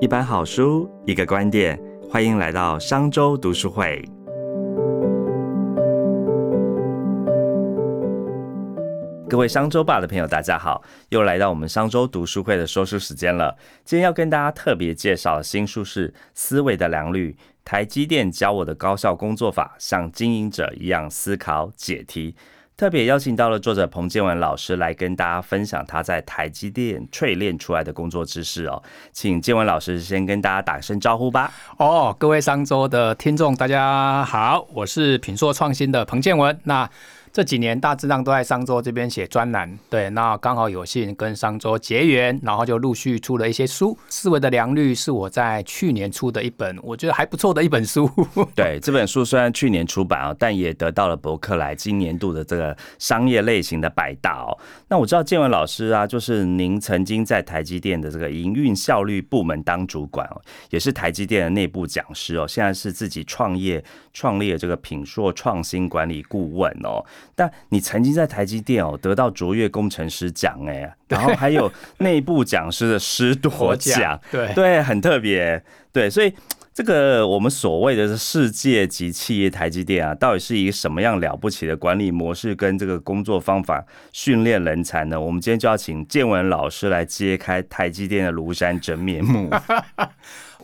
一本好书，一个观点，欢迎来到商周读书会。各位商周吧的朋友，大家好，又来到我们商周读书会的说书时间了。今天要跟大家特别介绍的新书是《思维的良率》，台积电教我的高效工作法，像经营者一样思考解题。特别邀请到了作者彭建文老师来跟大家分享他在台积电淬炼出来的工作知识哦，请建文老师先跟大家打声招呼吧。哦，各位商周的听众，大家好，我是品硕创新的彭建文。那这几年大致上都在商周这边写专栏，对，那刚好有幸跟商周结缘，然后就陆续出了一些书。思维的良率是我在去年出的一本，我觉得还不错的一本书。对，这本书虽然去年出版啊，但也得到了伯克莱今年度的这个商业类型的百大哦。那我知道建文老师啊，就是您曾经在台积电的这个营运效率部门当主管哦，也是台积电的内部讲师哦，现在是自己创业创立这个品硕创新管理顾问哦。但你曾经在台积电哦得到卓越工程师奖哎，然后还有内部讲师的师铎奖，对对，很特别，对，所以这个我们所谓的世界级企业台积电啊，到底是一个什么样了不起的管理模式跟这个工作方法训练人才呢？我们今天就要请建文老师来揭开台积电的庐山真面目。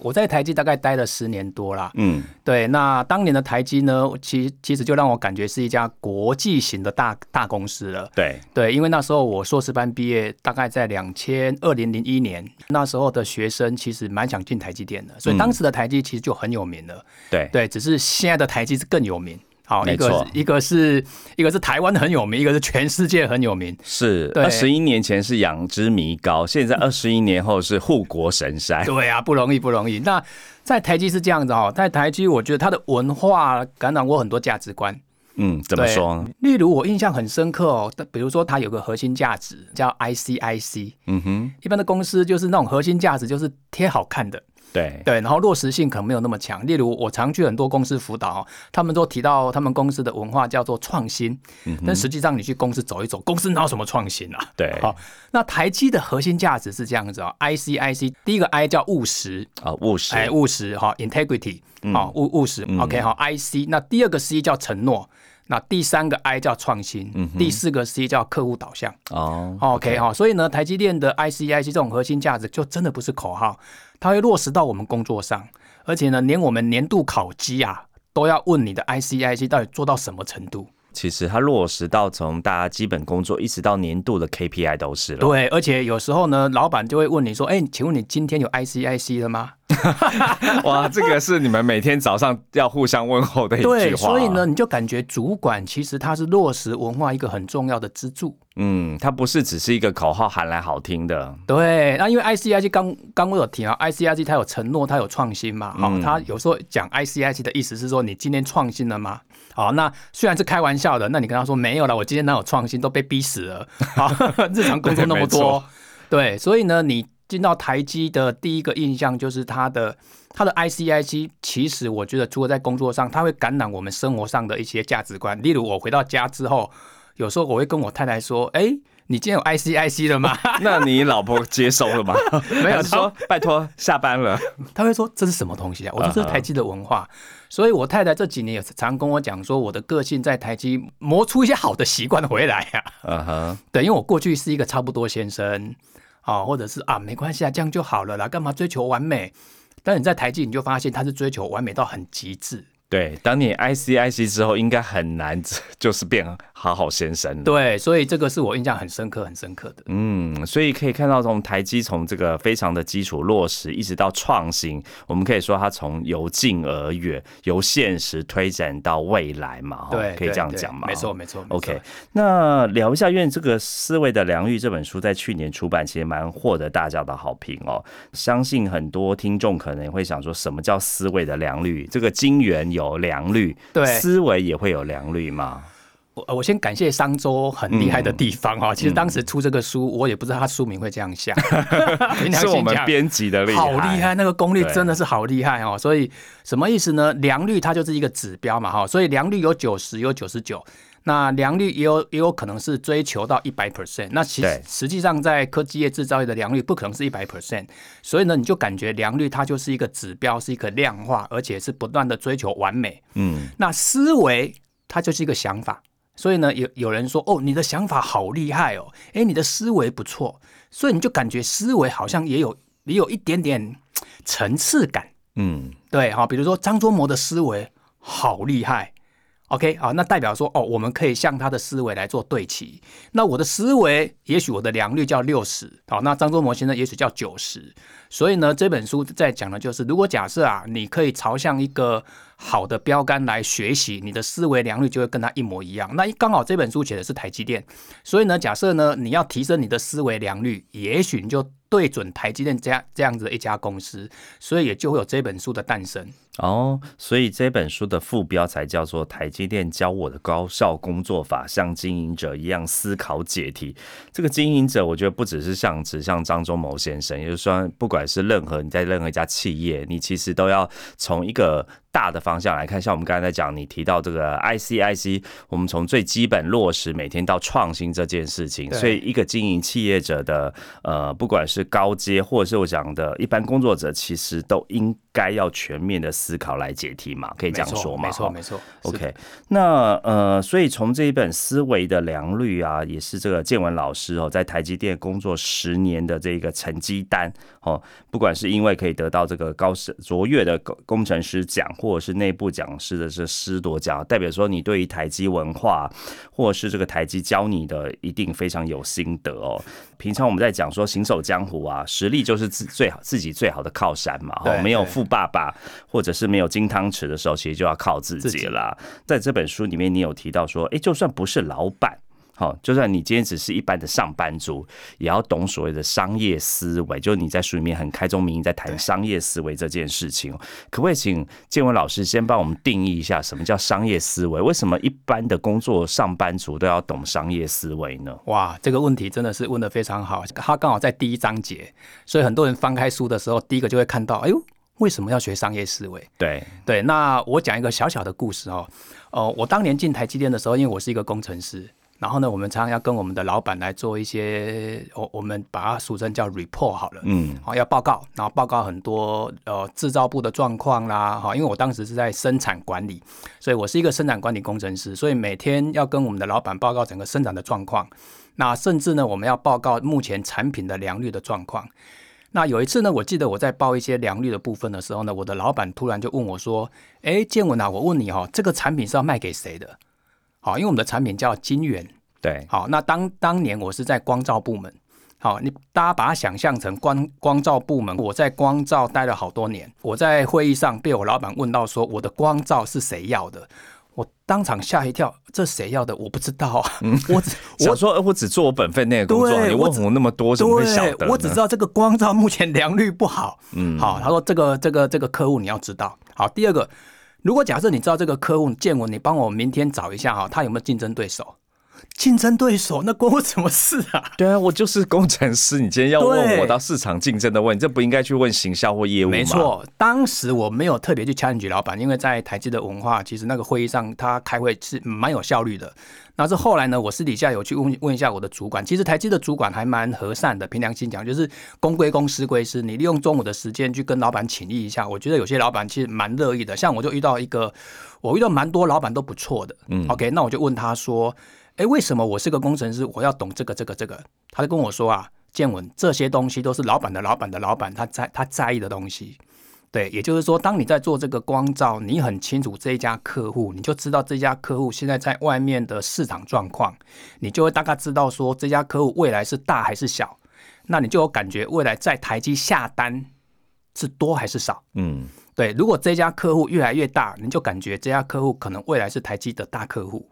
我在台积大概待了十年多啦，嗯，对，那当年的台积呢，其其实就让我感觉是一家国际型的大大公司了，对。对，因为那时候我硕士班毕业，大概在两千二零零一年，那时候的学生其实蛮想进台积电的，所以当时的台积其实就很有名了，对。对，只是现在的台积是更有名。好，一个一个是一个是台湾很有名，一个是全世界很有名。是二十一年前是养之弥高，现在二十一年后是护国神山。对啊，不容易不容易。那在台积是这样子哦，在台积我觉得它的文化感染我很多价值观。嗯，怎么说？例如我印象很深刻哦，比如说它有个核心价值叫 ICIC。嗯哼，一般的公司就是那种核心价值就是贴好看的。对。对，然后落实性可能没有那么强。例如，我常去很多公司辅导，他们都提到他们公司的文化叫做创新，但实际上你去公司走一走，公司哪有什么创新啊？对，好，那台积的核心价值是这样子啊，I C I C，第一个 I 叫务实。啊，务实，哎，务实哈，Integrity，好，务务实，OK，好，I C，那第二个 C 叫承诺。那第三个 I 叫创新，第四个 C 叫客户导向。哦，OK 哈，所以呢，台积电的 ICIC 这种核心价值就真的不是口号，它会落实到我们工作上，而且呢，连我们年度考绩啊，都要问你的 ICIC 到底做到什么程度。其实它落实到从大家基本工作一直到年度的 KPI 都是了。对，而且有时候呢，老板就会问你说：“哎，请问你今天有 ICIC 了吗？” 哇，这个是你们每天早上要互相问候的一句话。对，所以呢，你就感觉主管其实他是落实文化一个很重要的支柱。嗯，它不是只是一个口号喊来好听的。对，那因为 ICIC 刚刚我有提啊，ICIC 它有承诺，它有创新嘛。好，他有时候讲 ICIC 的意思是说，你今天创新了吗？好，那虽然是开玩笑的，那你跟他说没有了，我今天哪有创新，都被逼死了。好，日常工作那么多，对，所以呢，你。进到台积的第一个印象就是它的它的 ICIC，其实我觉得除了在工作上，它会感染我们生活上的一些价值观。例如我回到家之后，有时候我会跟我太太说：“哎，你今天有 ICIC 了吗？” 那你老婆接收了吗？没有，说拜托下班了。他会说这是什么东西啊？我说这是台积的文化。所以我太太这几年也常跟我讲说，我的个性在台积磨出一些好的习惯回来呀。嗯哼，对，因为我过去是一个差不多先生。啊，或者是啊，没关系啊，这样就好了啦，干嘛追求完美？但你在台积，你就发现他是追求完美到很极致。对，当你 ICIC 之后，应该很难 就是变好好先生。对，所以这个是我印象很深刻、很深刻的。嗯，所以可以看到，从台积从这个非常的基础落实，一直到创新，我们可以说它从由近而远，由现实推展到未来嘛。对，可以这样讲嘛。没错，没错。OK，那聊一下，因为这个《思维的良率》这本书在去年出版，其实蛮获得大家的好评哦。相信很多听众可能会想说，什么叫思维的良率？这个金源。有良率，对思维也会有良率嘛？我我先感谢商周很厉害的地方哈。其实当时出这个书，我也不知道他书名会这样想，是我们编辑的厉害，好厉害，那个功力真的是好厉害哦。所以什么意思呢？良率它就是一个指标嘛哈。所以良率有九十，有九十九。那良率也有也有可能是追求到一百 percent，那其实实际上在科技业制造业的良率不可能是一百 percent，所以呢，你就感觉良率它就是一个指标，是一个量化，而且是不断的追求完美。嗯，那思维它就是一个想法，所以呢，有有人说哦，你的想法好厉害哦，诶，你的思维不错，所以你就感觉思维好像也有也有一点点层次感。嗯，对，好，比如说张忠谋的思维好厉害，OK，好，那代表说哦，我们可以向他的思维来做对齐。那我的思维，也许我的良率叫六十，好，那张忠谋先生也许叫九十。所以呢，这本书在讲的就是，如果假设啊，你可以朝向一个好的标杆来学习，你的思维良率就会跟他一模一样。那刚好这本书写的是台积电，所以呢，假设呢你要提升你的思维良率，也许你就对准台积电这样这样子的一家公司，所以也就会有这本书的诞生。哦，所以这本书的副标才叫做《台积电教我的高效工作法》，像经营者一样思考解题。这个经营者，我觉得不只是像指向张忠谋先生，也就是说，不管是任何你在任何一家企业，你其实都要从一个大的方向来看。像我们刚才在讲，你提到这个 ICIC，我们从最基本落实每天到创新这件事情，所以一个经营企业者的呃，不管是高阶或者是我讲的一般工作者，其实都应该要全面的思考来解题嘛，可以这样说嘛？没错，没错。OK，那呃，所以从这一本《思维的良率》啊，也是这个建文老师哦，在台积电工作十年的这个成绩单哦，不管是因为可以得到这个高师卓越的工工程师奖，或者是内部讲师的这师铎奖，代表说你对于台积文化或者是这个台积教你的一定非常有心得哦。平常我们在讲说行走江湖啊，实力就是自最好自己最好的靠山嘛，哈，没有富爸爸或者是没有金汤匙的时候，其实就要靠自自己己啦。在这本书里面，你有提到说，诶，就算不是老板。好，就算你今天只是一般的上班族，也要懂所谓的商业思维。就是你在书里面很开宗明义在谈商业思维这件事情哦。可不可以请建文老师先帮我们定义一下什么叫商业思维？为什么一般的工作上班族都要懂商业思维呢？哇，这个问题真的是问的非常好，他刚好在第一章节，所以很多人翻开书的时候，第一个就会看到，哎呦，为什么要学商业思维？对，对，那我讲一个小小的故事哦。哦，我当年进台积电的时候，因为我是一个工程师，然后呢，我们常常要跟我们的老板来做一些，我我们把它俗称叫 report 好了。嗯，好，要报告，然后报告很多呃制造部的状况啦，哈，因为我当时是在生产管理，所以我是一个生产管理工程师，所以每天要跟我们的老板报告整个生产的状况，那甚至呢，我们要报告目前产品的良率的状况。那有一次呢，我记得我在报一些良率的部分的时候呢，我的老板突然就问我说：“哎，建文啊，我问你哈、哦，这个产品是要卖给谁的？”好，因为我们的产品叫金源，对，好，那当当年我是在光照部门，好，你大家把它想象成光光照部门，我在光照待了好多年，我在会议上被我老板问到说我的光照是谁要的，我当场吓一跳，这谁要的我不知道啊，我只我说呃我只做我本分内的工作，你问我那么多，怎么会晓得？我只知道这个光照目前良率不好。嗯，好，他说这个这个这个客户你要知道。好，第二个，如果假设你知道这个客户见我，你帮我明天找一下哈，他有没有竞争对手？竞争对手那关我什么事啊？对啊，我就是工程师，你今天要问对我到市场竞争的问题，这不应该去问行销或业务吗？没，错，当时我没有特别去 challenge 老板，因为在台积的文化，其实那个会议上他开会是蛮有效率的。那是后来呢，我私底下有去问问一下我的主管，其实台积的主管还蛮和善的，凭良心讲，就是公归公，私归私。你利用中午的时间去跟老板请益一下，我觉得有些老板其实蛮乐意的。像我就遇到一个，我遇到蛮多老板都不错的。嗯，OK，那我就问他说，诶，为什么我是个工程师，我要懂这个这个这个？他就跟我说啊，建文这些东西都是老板的老板的老板他在他在意的东西。对，也就是说，当你在做这个光照，你很清楚这一家客户，你就知道这家客户现在在外面的市场状况，你就会大概知道说这家客户未来是大还是小，那你就有感觉未来在台积下单是多还是少。嗯，对，如果这家客户越来越大，你就感觉这家客户可能未来是台积的大客户。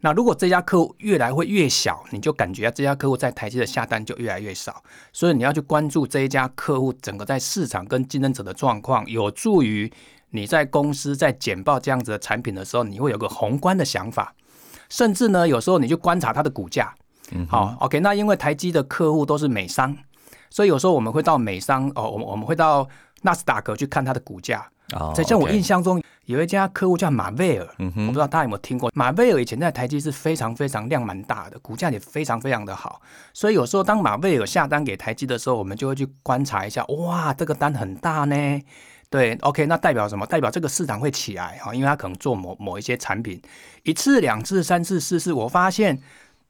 那如果这家客户越来会越小，你就感觉这家客户在台积的下单就越来越少。所以你要去关注这一家客户整个在市场跟竞争者的状况，有助于你在公司在简报这样子的产品的时候，你会有个宏观的想法。甚至呢，有时候你去观察它的股价。好，OK，那因为台积的客户都是美商，所以有时候我们会到美商哦，我们我们会到纳斯达克去看它的股价。哦在像我印象中，有一家客户叫马贝尔，我不知道大家有没有听过。马贝尔以前在台积是非常非常量蛮大的，股价也非常非常的好。所以有时候当马贝尔下单给台积的时候，我们就会去观察一下，哇，这个单很大呢。对，OK，那代表什么？代表这个市场会起来哈，因为他可能做某某一些产品，一次、两次、三次、四次，我发现。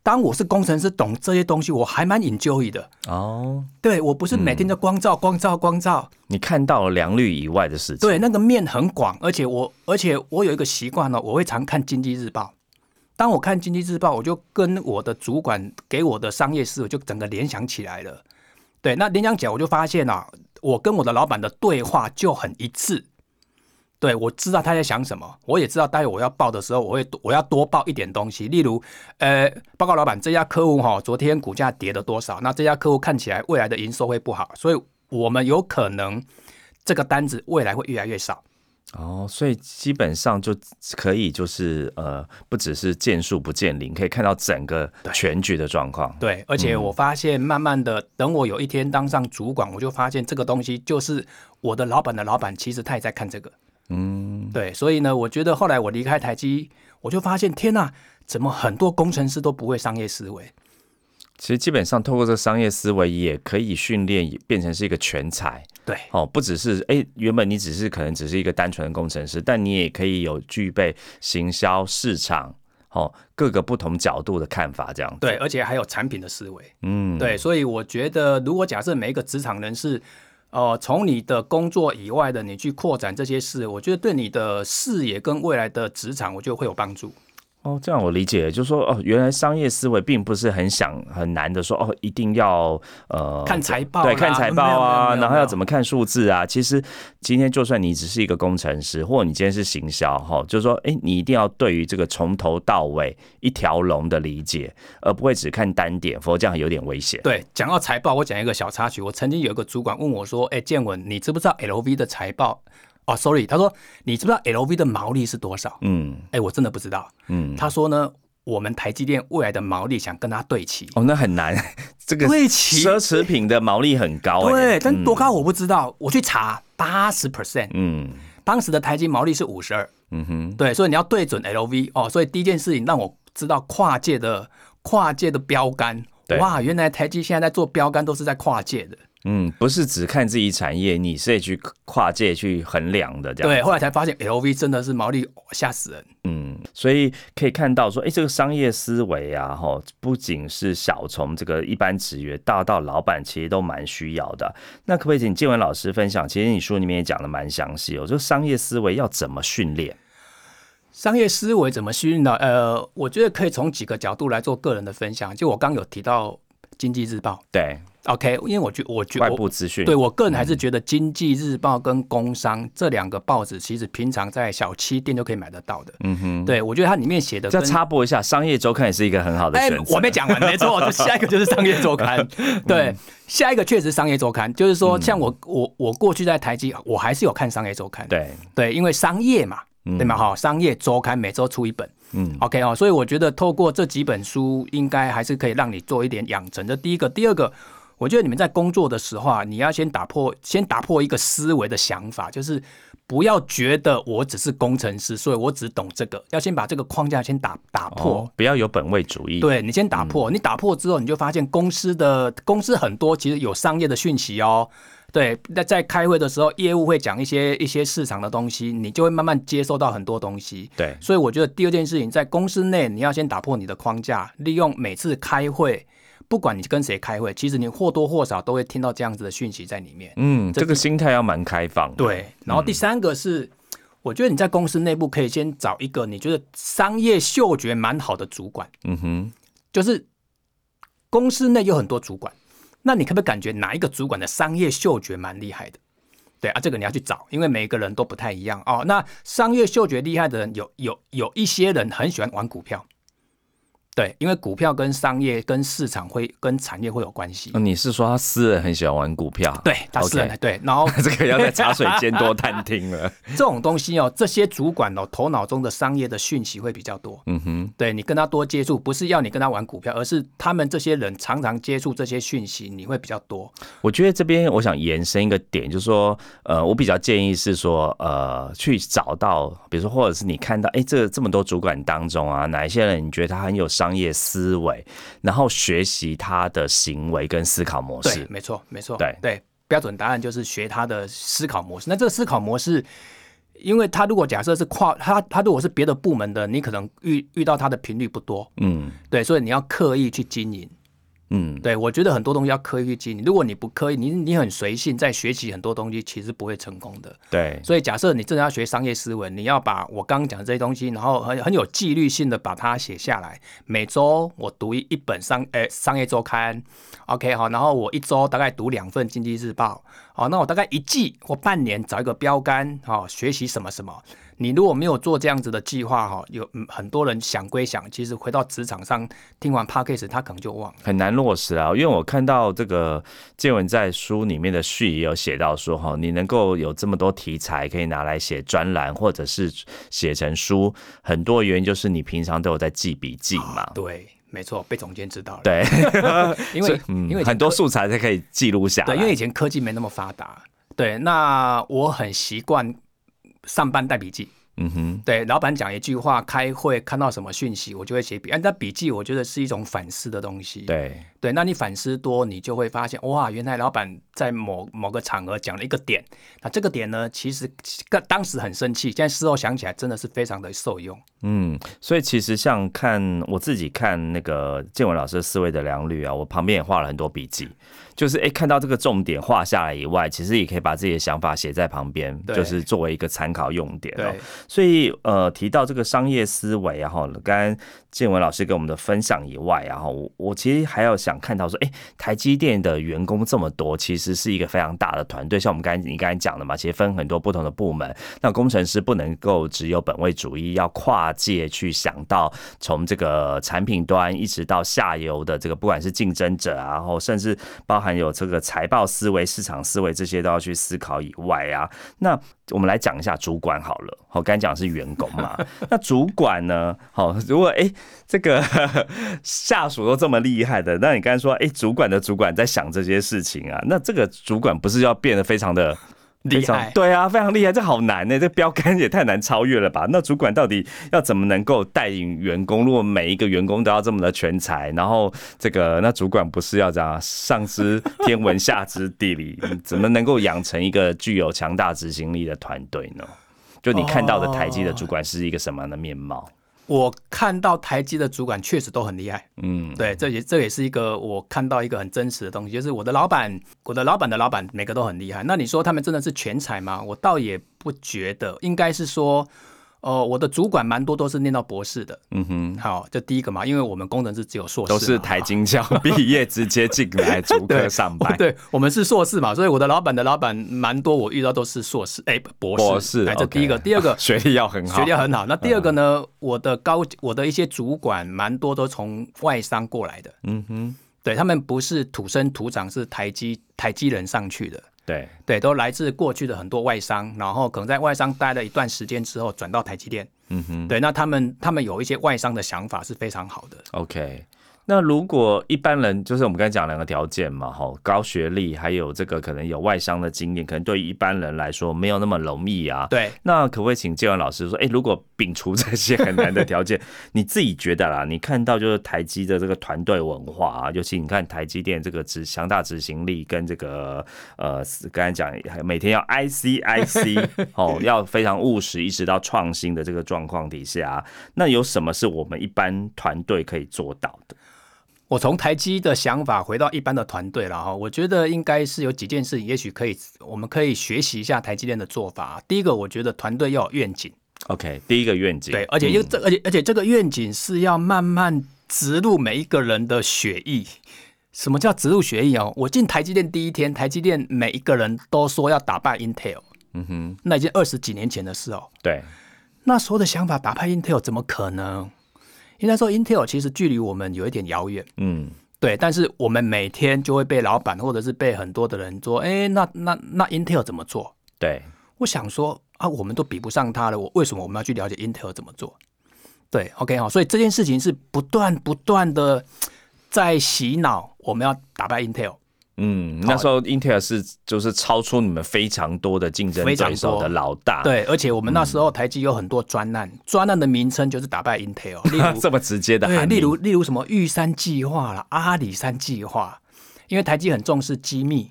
当我是工程师，懂这些东西，我还蛮 enjoy 的哦。对我不是每天都光照、光照、光照。你看到了良率以外的事情。对，那个面很广，而且我，而且我有一个习惯呢，我会常看经济日报。当我看经济日报，我就跟我的主管给我的商业思维就整个联想起来了。对，那联想起来，我就发现啊，我跟我的老板的对话就很一致。对，我知道他在想什么，我也知道待会我要报的时候，我会我要多报一点东西，例如，呃，报告老板，这家客户哈，昨天股价跌了多少？那这家客户看起来未来的营收会不好，所以我们有可能这个单子未来会越来越少。哦，所以基本上就可以就是呃，不只是见数不见零，可以看到整个全局的状况。对，而且我发现慢慢的，等我有一天当上主管，我就发现这个东西就是我的老板的老板，其实他也在看这个。嗯，对，所以呢，我觉得后来我离开台积，我就发现，天呐，怎么很多工程师都不会商业思维？其实基本上透过这商业思维，也可以训练变成是一个全才。对，哦，不只是哎，原本你只是可能只是一个单纯的工程师，但你也可以有具备行销、市场，哦，各个不同角度的看法，这样。对，而且还有产品的思维。嗯，对，所以我觉得，如果假设每一个职场人士。呃，从你的工作以外的，你去扩展这些事，我觉得对你的视野跟未来的职场，我觉得会有帮助。哦，这样我理解，就是说，哦，原来商业思维并不是很想很难的，说哦，一定要呃看财报，对，看财报啊，然后要怎么看数字啊？其实今天就算你只是一个工程师，或者你今天是行销，哈，就是说，哎，你一定要对于这个从头到尾一条龙的理解，而不会只看单点，否则这样有点危险。对，讲到财报，我讲一个小插曲，我曾经有一个主管问我说，哎，建文，你知不知道 LV 的财报？哦，sorry，他说你知不知道 LV 的毛利是多少？嗯，哎，我真的不知道。嗯，他说呢，我们台积电未来的毛利想跟他对齐。哦，那很难，这个对齐奢侈品的毛利很高。对，但多高我不知道，我去查八十 percent。嗯，当时的台积毛利是五十二。嗯哼，对，所以你要对准 LV 哦。所以第一件事情让我知道跨界的跨界的标杆。哇，原来台积现在在做标杆都是在跨界的。嗯，不是只看自己产业，你是去跨界去衡量的，这样。对，后来才发现 L V 真的是毛利吓死人。嗯，所以可以看到说，哎，这个商业思维啊，哈，不仅是小从这个一般职员，大到老板，其实都蛮需要的。那可不可以请建文老师分享？其实你书里面也讲的蛮详细哦，就商业思维要怎么训练？商业思维怎么训练呢？呃，我觉得可以从几个角度来做个人的分享。就我刚有提到《经济日报》，对。OK，因为我觉我觉外部资讯，对我个人还是觉得《经济日报》跟《工商》这两个报纸，其实平常在小七店就可以买得到的。嗯哼，对我觉得它里面写的。再插播一下，《商业周刊》也是一个很好的选择。我没讲完，没错，就下一个就是《商业周刊》。对，下一个确实《商业周刊》，就是说，像我我我过去在台积，我还是有看《商业周刊》。对对，因为商业嘛，对吗？哈，《商业周刊》每周出一本。嗯，OK 哦，所以我觉得透过这几本书，应该还是可以让你做一点养成这。第一个，第二个。我觉得你们在工作的时候啊，你要先打破，先打破一个思维的想法，就是不要觉得我只是工程师，所以我只懂这个。要先把这个框架先打打破，不要有本位主义。对你先打破，你打破之后，你就发现公司的公司很多其实有商业的讯息哦。对，那在开会的时候，业务会讲一些一些市场的东西，你就会慢慢接收到很多东西。对，所以我觉得第二件事情，在公司内你要先打破你的框架，利用每次开会。不管你跟谁开会，其实你或多或少都会听到这样子的讯息在里面。嗯，这个心态要蛮开放。对，然后第三个是，我觉得你在公司内部可以先找一个你觉得商业嗅觉蛮好的主管。嗯哼，就是公司内有很多主管，那你可不可以感觉哪一个主管的商业嗅觉蛮厉害的？对啊，这个你要去找，因为每个人都不太一样哦。那商业嗅觉厉害的人，有有有一些人很喜欢玩股票。对，因为股票跟商业、跟市场会跟产业会有关系。你是说他私人很喜欢玩股票？对，他私人对，然后 这个要在茶水间多探听了。这种东西哦，这些主管哦，头脑中的商业的讯息会比较多。嗯哼，对你跟他多接触，不是要你跟他玩股票，而是他们这些人常常接触这些讯息，你会比较多。我觉得这边我想延伸一个点，就是说，呃，我比较建议是说，呃，去找到，比如说，或者是你看到，哎，这这么多主管当中啊，哪一些人你觉得他很有商业思维？然后学习他的行为跟思考模式，没错，没错，对对，标准答案就是学他的思考模式。那这个思考模式，因为他如果假设是跨他，他如果是别的部门的，你可能遇遇到他的频率不多，嗯，对，所以你要刻意去经营。嗯，对，我觉得很多东西要刻意去经营。如果你不刻意，你你很随性，在学习很多东西，其实不会成功的。对，所以假设你真的要学商业思维，你要把我刚刚讲的这些东西，然后很很有纪律性的把它写下来。每周我读一一本商诶商业周刊，OK 好，然后我一周大概读两份经济日报，好，那我大概一季或半年找一个标杆，好，学习什么什么。你如果没有做这样子的计划哈，有很多人想归想，其实回到职场上听完 p a c k a g e 他可能就忘了，很难落实啊。因为我看到这个建文在书里面的序也有写到说哈，你能够有这么多题材可以拿来写专栏或者是写成书，很多原因就是你平常都有在记笔记嘛。对，没错，被总监知道了。对，因为因为很多素材才可以记录下来。对，因为以前科技没那么发达。对，那我很习惯。上班带笔记，嗯哼，对，老板讲一句话，开会看到什么讯息，我就会写笔。那笔记我觉得是一种反思的东西，对对。那你反思多，你就会发现，哇，原来老板在某某个场合讲了一个点，那这个点呢，其实当时很生气，现在事后想起来，真的是非常的受用。嗯，所以其实像看我自己看那个建文老师的思维的良率啊，我旁边也画了很多笔记。就是哎，看到这个重点画下来以外，其实也可以把自己的想法写在旁边，就是作为一个参考用点哦。所以呃，提到这个商业思维，啊，哈刚刚建文老师给我们的分享以外，然后我我其实还要想看到说，哎，台积电的员工这么多，其实是一个非常大的团队。像我们刚才你刚才讲的嘛，其实分很多不同的部门。那工程师不能够只有本位主义，要跨界去想到从这个产品端一直到下游的这个，不管是竞争者啊，然后甚至包含。有这个财报思维、市场思维这些都要去思考以外啊，那我们来讲一下主管好了。好，刚才讲是员工嘛，那主管呢？好，如果哎 这个 下属都这么厉害的，那你刚才说哎主管的主管在想这些事情啊，那这个主管不是要变得非常的？厉害，对啊，非常厉害，这好难呢，这标杆也太难超越了吧？那主管到底要怎么能够带领员工？如果每一个员工都要这么的全才，然后这个那主管不是要这样上知天文下知地理，怎么能够养成一个具有强大执行力的团队呢？就你看到的台积的主管是一个什么样的面貌？我看到台积的主管确实都很厉害，嗯，对，这也这也是一个我看到一个很真实的东西，就是我的老板，我的老板的老板每个都很厉害。那你说他们真的是全才吗？我倒也不觉得，应该是说。哦，我的主管蛮多都是念到博士的，嗯哼，好，这第一个嘛，因为我们工程师只有硕士，都是台金校 毕业直接进来主科上班，对，我们是硕士嘛，所以我的老板的老板蛮多，我遇到都是硕士，哎，博士，博士，哎，这第一个，第二个 学历要很好，学历要很好。那第二个呢，我的高，我的一些主管蛮多都从外商过来的，嗯哼，对他们不是土生土长，是台积台积人上去的。对对，都来自过去的很多外商，然后可能在外商待了一段时间之后，转到台积电。嗯哼，对，那他们他们有一些外商的想法是非常好的。OK。那如果一般人就是我们刚才讲两个条件嘛，哈，高学历还有这个可能有外商的经验，可能对于一般人来说没有那么容易啊。对，那可不可以请建文老师说，哎，如果摒除这些很难的条件，你自己觉得啦，你看到就是台积的这个团队文化啊，尤其你看台积电这个执强大执行力跟这个呃，刚才讲每天要 IC IC 哦，要非常务实，一直到创新的这个状况底下，那有什么是我们一般团队可以做到的？我从台积的想法回到一般的团队了哈，我觉得应该是有几件事情，也许可以，我们可以学习一下台积电的做法。第一个，我觉得团队要有愿景。OK，第一个愿景。对，而且又这，而且而且这个愿景是要慢慢植入每一个人的血液。什么叫植入血液哦？我进台积电第一天，台积电每一个人都说要打败 Intel。嗯哼，那已经二十几年前的事哦。对，那时候的想法打败 Intel 怎么可能？因为那时候 Intel 其实距离我们有一点遥远，嗯，对，但是我们每天就会被老板或者是被很多的人说，哎，那那那 Intel 怎么做？对，我想说啊，我们都比不上他了，我为什么我们要去了解 Intel 怎么做？对，OK 好，所以这件事情是不断不断的在洗脑，我们要打败 Intel。嗯，那时候 Intel 是就是超出你们非常多的竞争对手的老大，对，而且我们那时候台积有很多专案，专案的名称就是打败 Intel，例如这么直接的，对，例如例如什么玉山计划啦，阿里山计划，因为台积很重视机密，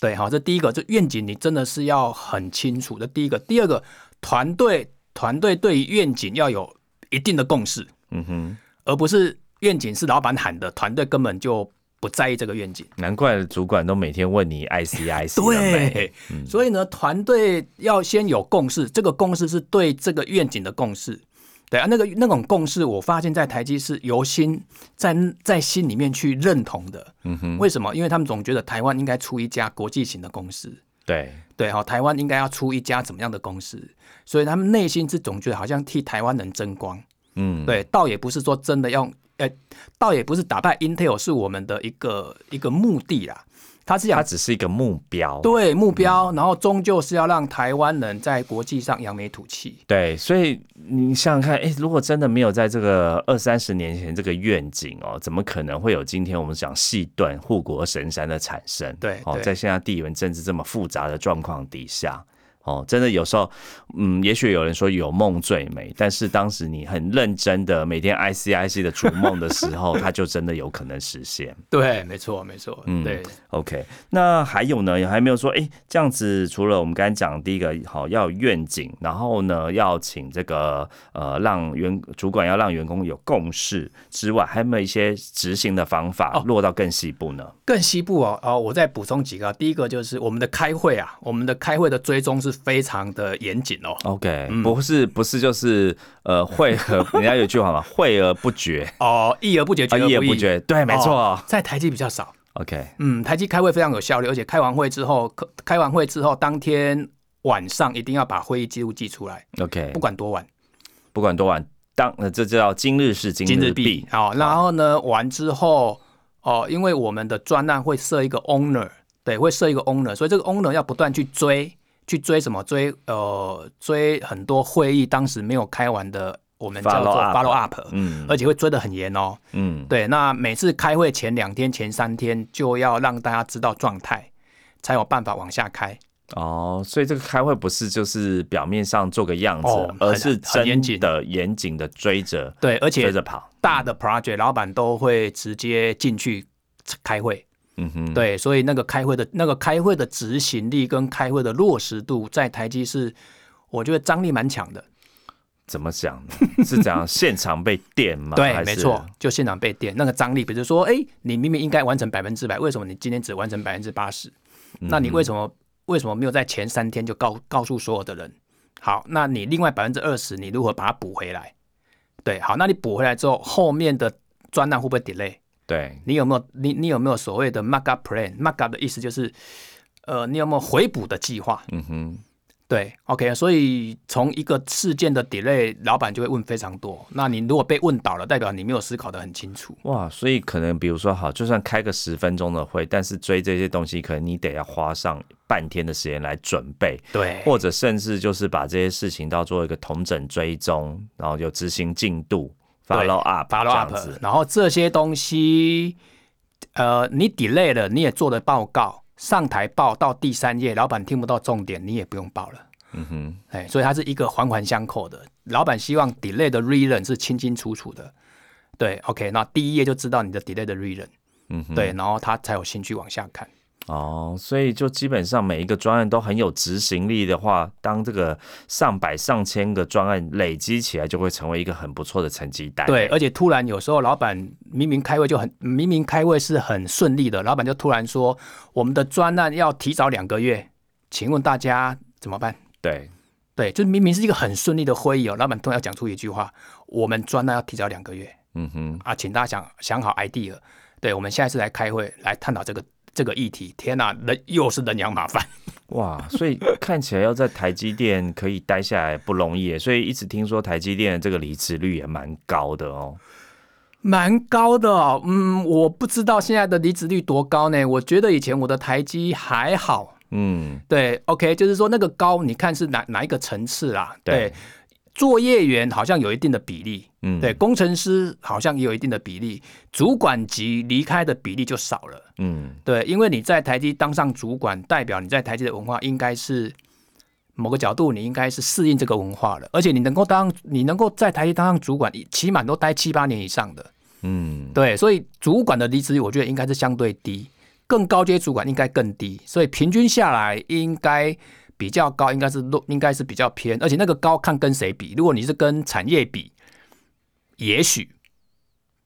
对，好，这第一个，这愿景你真的是要很清楚的，第一个，第二个，团队团队对于愿景要有一定的共识，嗯哼，而不是愿景是老板喊的，团队根本就。不在意这个愿景，难怪主管都每天问你 ICIC。对，所以呢，团队要先有共识，这个共识是对这个愿景的共识。对啊，那个那种共识，我发现在台积是由心在在心里面去认同的。嗯哼，为什么？因为他们总觉得台湾应该出一家国际型的公司。对对，好，台湾应该要出一家怎么样的公司？所以他们内心是总觉得好像替台湾人争光。嗯，对，倒也不是说真的要。哎，倒也不是打败 Intel 是我们的一个一个目的啦，它是它只是一个目标，对目标，然后终究是要让台湾人在国际上扬眉吐气。对，所以你想想看，哎，如果真的没有在这个二三十年前这个愿景哦，怎么可能会有今天我们讲细段护国神山的产生？对，哦，在现在地缘政治这么复杂的状况底下。哦，真的有时候，嗯，也许有人说有梦最美，但是当时你很认真的每天 I C I C 的逐梦的时候，它就真的有可能实现。对，没错，没错。嗯，对。OK，那还有呢？还没有说，哎，这样子除了我们刚才讲第一个，好要有愿景，然后呢要请这个呃让员主管要让员工有共识之外，还有没有一些执行的方法落到更细部呢？更细部哦，哦，我再补充几个。第一个就是我们的开会啊，我们的开会的追踪是。非常的严谨哦。OK，不是不是就是呃会和人家有句话嘛，会而不决 哦，议而不决，决而不决，对，没错，在台积比较少。OK，嗯，台积开会非常有效率，而且开完会之后，开完会之后当天晚上一定要把会议记录寄出来。OK，不管多晚，不管多晚，当这叫今日事今日毕。好，然后呢，完之后哦，因为我们的专案会设一个 owner，对，会设一个 owner，所以这个 owner 要不断去追。去追什么？追呃，追很多会议当时没有开完的，我们叫做 follow up，嗯，而且会追得很严哦，嗯，对。那每次开会前两天、前三天就要让大家知道状态，才有办法往下开。哦，所以这个开会不是就是表面上做个样子，而是真的严谨的追着，对，而且追着跑。大的 project 老板都会直接进去开会。嗯哼，对，所以那个开会的那个开会的执行力跟开会的落实度，在台积是我觉得张力蛮强的。怎么讲呢？是讲现场被电吗？对，没错，就现场被电，那个张力，比如说，哎，你明明应该完成百分之百，为什么你今天只完成百分之八十？那你为什么为什么没有在前三天就告告诉所有的人？好，那你另外百分之二十，你如何把它补回来？对，好，那你补回来之后，后面的专案会不会 delay？对你有没有你你有没有所谓的 mark up plan？mark up 的意思就是，呃，你有没有回补的计划？嗯哼，对，OK，所以从一个事件的 delay，老板就会问非常多。那你如果被问倒了，代表你没有思考的很清楚。哇，所以可能比如说好，就算开个十分钟的会，但是追这些东西，可能你得要花上半天的时间来准备。对，或者甚至就是把这些事情都做一个同整追踪，然后有执行进度。Follow up，follow up，然后这些东西，呃，你 delay 了，你也做了报告，上台报到第三页，老板听不到重点，你也不用报了。嗯哼，哎，所以它是一个环环相扣的。老板希望 delay 的 reason 是清清楚楚的。对，OK，那第一页就知道你的 delay 的 reason。嗯哼，对，然后他才有兴趣往下看。哦，所以就基本上每一个专案都很有执行力的话，当这个上百上千个专案累积起来，就会成为一个很不错的成绩单。对，而且突然有时候老板明明开会就很明明开会是很顺利的，老板就突然说我们的专案要提早两个月，请问大家怎么办？对，对，就明明是一个很顺利的会议哦，老板突然要讲出一句话，我们专案要提早两个月。嗯哼，啊，请大家想想好 idea。对，我们下一次来开会来探讨这个。这个议题，天哪，人又是人仰马翻，哇！所以看起来要在台积电可以待下来不容易，所以一直听说台积电这个离职率也蛮高的哦。蛮高的哦，嗯，我不知道现在的离职率多高呢？我觉得以前我的台积还好，嗯，对，OK，就是说那个高，你看是哪哪一个层次啦？对，作业员好像有一定的比例，嗯，对，工程师好像也有一定的比例，主管级离开的比例就少了，嗯，对，因为你在台积当上主管，代表你在台积的文化应该是某个角度，你应该是适应这个文化的，而且你能够当你能够在台积当上主管，起码都待七八年以上的。嗯，对，所以主管的离职率，我觉得应该是相对低，更高阶主管应该更低，所以平均下来应该比较高，应该是落，应该是比较偏，而且那个高看跟谁比，如果你是跟产业比，也许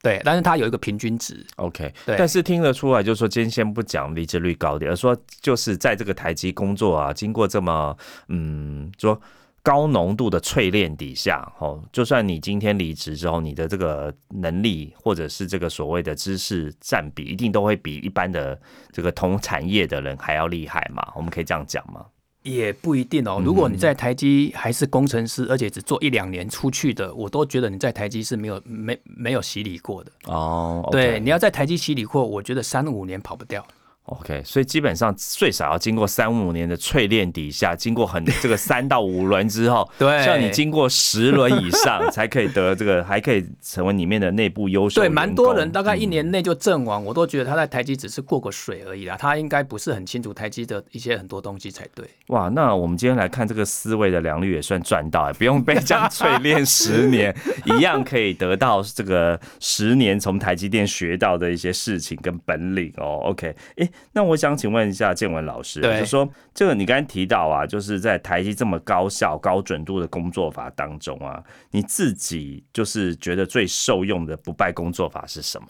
对，但是它有一个平均值。OK，对但是听得出来，就是说今天先不讲离职率高点，而说就是在这个台积工作啊，经过这么嗯说高浓度的淬炼底下，哦，就算你今天离职之后，你的这个能力或者是这个所谓的知识占比，一定都会比一般的这个同产业的人还要厉害嘛？我们可以这样讲吗？也不一定哦。如果你在台积还是工程师，而且只做一两年出去的，我都觉得你在台积是没有没没有洗礼过的。哦对，你要在台积洗礼过，我觉得三五年跑不掉。OK，所以基本上最少要经过三五年的淬炼底下，经过很这个三到五轮之后，对像你经过十轮以上，才可以得这个，还可以成为里面的内部优秀对，蛮多人大概一年内就阵亡，我都觉得他在台积只是过过水而已啦，他应该不是很清楚台积的一些很多东西才对。哇，那我们今天来看这个思维的良率也算赚到，不用被这样淬炼十年，一样可以得到这个十年从台积电学到的一些事情跟本领哦。OK，哎、那我想请问一下建文老师，对就说这个你刚才提到啊，就是在台积这么高效、高准度的工作法当中啊，你自己就是觉得最受用的不败工作法是什么？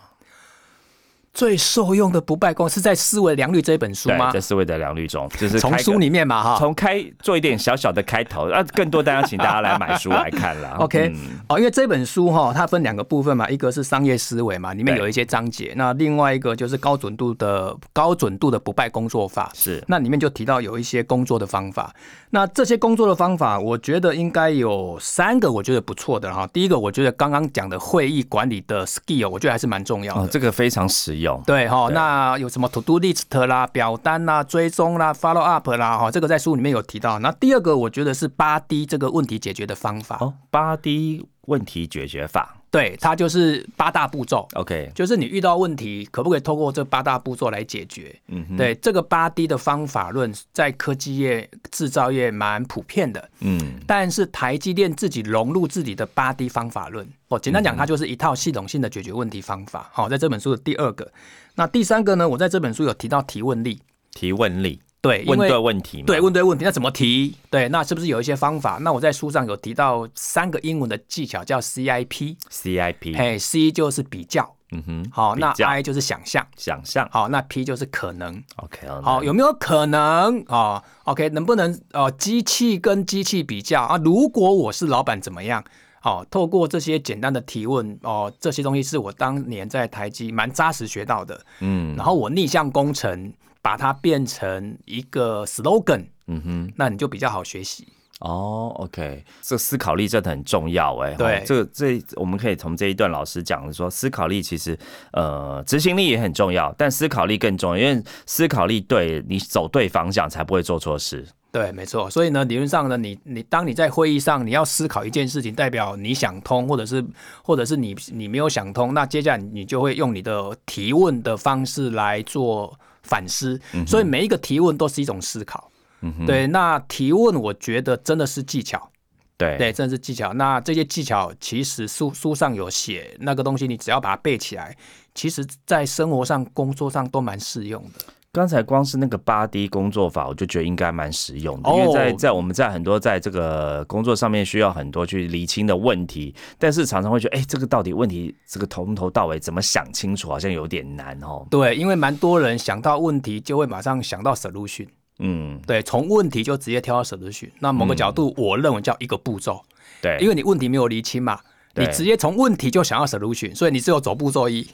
最受用的不败功是在《思维良率》这本书对，吗在？思维的良率中，就是从书里面嘛，哈。从开做一点小小的开头，啊，更多当然请大家来买书来看啦。OK，、嗯哦，因为这本书哈，它分两个部分嘛，一个是商业思维嘛，里面有一些章节，那另外一个就是高准度的高准度的不败工作法。是那里面就提到有一些工作的方法，那这些工作的方法，我觉得应该有三个，我觉得不错的哈。第一个，我觉得刚刚讲的会议管理的 skill，我觉得还是蛮重要的。哦，这个非常实用。对哈，对那有什么 to do list 啦、表单啦、追踪啦、follow up 啦，哈，这个在书里面有提到。那第二个，我觉得是八 D 这个问题解决的方法，哦，八 D 问题解决法。对，它就是八大步骤。OK，就是你遇到问题，可不可以透过这八大步骤来解决？嗯哼，对，这个八 D 的方法论在科技业、制造业蛮普遍的，嗯但是台积电自己融入自己的八 D 方法论，哦，简单讲，它就是一套系统性的解决问题方法。好，在这本书的第二个，那第三个呢？我在这本书有提到提问力，提问力，对，因问为对问题嘛。对，问对问题，那怎么提？对，那是不是有一些方法？那我在书上有提到三个英文的技巧，叫 CIP。CIP，嘿，C 就是比较，嗯哼，好，那 I 就是想象，想象。好，那 P 就是可能。OK，好，有没有可能哦？OK，能不能哦？机器跟机器比较啊？如果我是老板怎么样？哦，透过这些简单的提问哦，这些东西是我当年在台积蛮扎实学到的。嗯然后我逆向工程把它变成一个 slogan，嗯哼，那你就比较好学习。哦，OK，这思考力真的很重要哎。对哦这个这我们可以从这一段老师讲的说，思考力其实呃执行力也很重要，但思考力更重要，因为思考力对你走对方向，才不会做错事。对，没错。所以呢，理论上呢，你你当你在会议上你要思考一件事情，代表你想通，或者是或者是你你没有想通，那接下来你就会用你的提问的方式来做反思。所以每一个提问都是一种思考。嗯，对，那提问我觉得真的是技巧，对对，真的是技巧。那这些技巧其实书书上有写，那个东西你只要把它背起来，其实在生活上、工作上都蛮适用的。刚才光是那个八 D 工作法，我就觉得应该蛮实用的，哦因为在在我们在很多在这个工作上面需要很多去厘清的问题，但是常常会觉得，哎、这个到底问题这个从头到尾怎么想清楚，好像有点难哦。对，因为蛮多人想到问题就会马上想到 solution。嗯，对，从问题就直接跳到 solution。那某个角度，我认为叫一个步骤，对，因为你问题没有厘清嘛，你直接从问题就想要 solution，所以你只有走步骤一。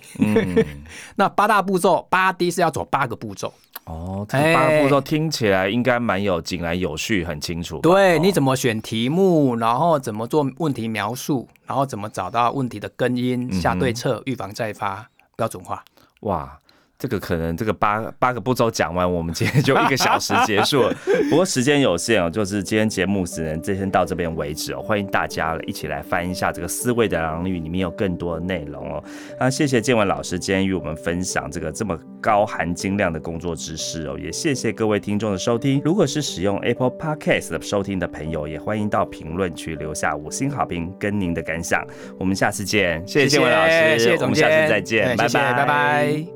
那八大步骤，八 D 是要走八个步骤。哦，这八个步骤听起来应该蛮有井然有序，很清楚。对，你怎么选题目，然后怎么做问题描述，然后怎么找到问题的根因，下对策，预防再发，标准化。哇。这个可能这个八八个步骤讲完，我们今天就一个小时结束了。不过时间有限哦，就是今天节目只能先到这边为止哦。欢迎大家一起来翻一下这个思维的狼语，里面有更多的内容哦。那谢谢建文老师今天与我们分享这个这么高含金量的工作知识哦，也谢谢各位听众的收听。如果是使用 Apple Podcast 收听的朋友，也欢迎到评论区留下五星好评跟您的感想。我们下次见，谢谢建文老师，谢谢总监，下次再见，拜拜，拜拜。